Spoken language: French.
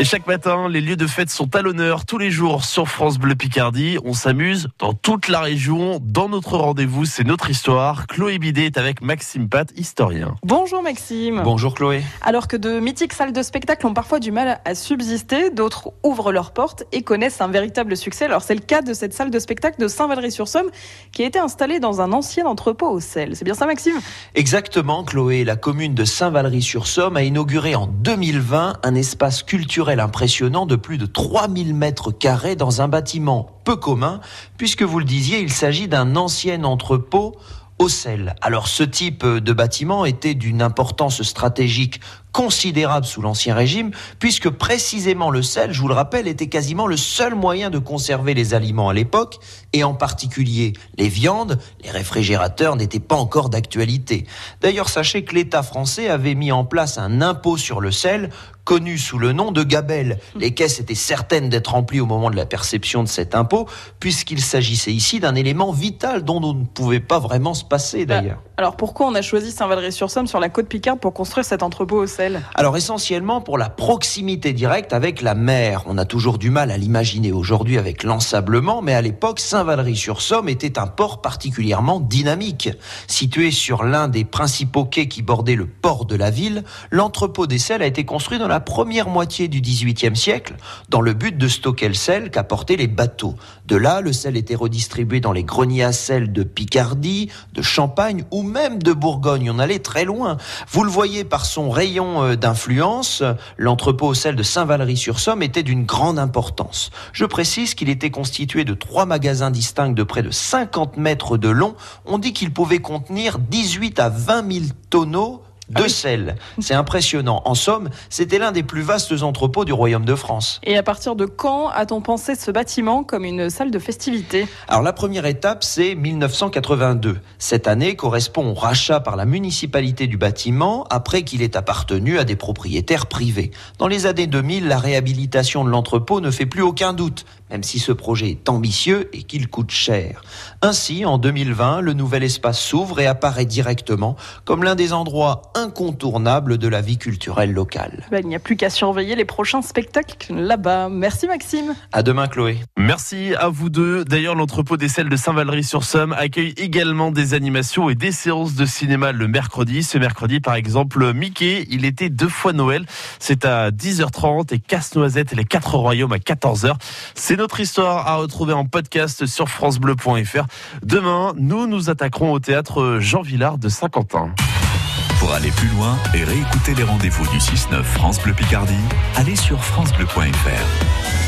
Et chaque matin, les lieux de fête sont à l'honneur tous les jours sur France Bleu Picardie. On s'amuse dans toute la région. Dans notre rendez-vous, c'est notre histoire. Chloé Bidet est avec Maxime Pat, historien. Bonjour Maxime. Bonjour Chloé. Alors que de mythiques salles de spectacle ont parfois du mal à subsister, d'autres ouvrent leurs portes et connaissent un véritable succès. Alors c'est le cas de cette salle de spectacle de Saint-Valery-sur-Somme qui a été installée dans un ancien entrepôt au sel. C'est bien ça Maxime? Exactement Chloé. La commune de Saint-Valery-sur-Somme a inauguré en 2020 un espace culturel impressionnant de plus de 3000 mètres carrés dans un bâtiment peu commun, puisque vous le disiez, il s'agit d'un ancien entrepôt au sel. Alors ce type de bâtiment était d'une importance stratégique considérable sous l'Ancien Régime, puisque précisément le sel, je vous le rappelle, était quasiment le seul moyen de conserver les aliments à l'époque, et en particulier les viandes, les réfrigérateurs n'étaient pas encore d'actualité. D'ailleurs, sachez que l'État français avait mis en place un impôt sur le sel connu sous le nom de gabelle. Les caisses étaient certaines d'être remplies au moment de la perception de cet impôt, puisqu'il s'agissait ici d'un élément vital dont on ne pouvait pas vraiment se passer d'ailleurs. Alors pourquoi on a choisi Saint-Valery-sur-Somme sur la côte Picarde pour construire cet entrepôt au sel? Alors essentiellement pour la proximité directe avec la mer. On a toujours du mal à l'imaginer aujourd'hui avec l'ensablement, mais à l'époque, Saint-Valery-sur-Somme était un port particulièrement dynamique. Situé sur l'un des principaux quais qui bordaient le port de la ville, l'entrepôt des sels a été construit dans la première moitié du XVIIIe siècle dans le but de stocker le sel qu'apportaient les bateaux. De là, le sel était redistribué dans les greniers à sel de Picardie, de Champagne ou même de Bourgogne. On allait très loin. Vous le voyez par son rayon euh, d'influence, l'entrepôt sel de Saint-Valery-sur-Somme était d'une grande importance. Je précise qu'il était constitué de trois magasins distincts de près de 50 mètres de long. On dit qu'il pouvait contenir 18 à 20 000 tonneaux de ah sel. C'est impressionnant. En somme, c'était l'un des plus vastes entrepôts du Royaume de France. Et à partir de quand a-t-on pensé ce bâtiment comme une salle de festivité? Alors la première étape, c'est 1982. Cette année correspond au rachat par la municipalité du bâtiment après qu'il ait appartenu à des propriétaires privés. Dans les années 2000, la réhabilitation de l'entrepôt ne fait plus aucun doute, même si ce projet est ambitieux et qu'il coûte cher. Ainsi, en 2020, le nouvel espace s'ouvre et apparaît directement comme l'un des endroits incontournable de la vie culturelle locale. Ben, il n'y a plus qu'à surveiller les prochains spectacles là-bas. Merci Maxime. À demain Chloé. Merci à vous deux. D'ailleurs, l'entrepôt des selles de Saint-Valery-sur-Somme accueille également des animations et des séances de cinéma le mercredi. Ce mercredi, par exemple, Mickey, il était deux fois Noël. C'est à 10h30 et Casse-Noisette et les quatre royaumes à 14h. C'est notre histoire à retrouver en podcast sur francebleu.fr. Demain, nous nous attaquerons au théâtre Jean Villard de Saint-Quentin. Pour aller plus loin et réécouter les rendez-vous du 6-9 France Bleu Picardie, allez sur francebleu.fr.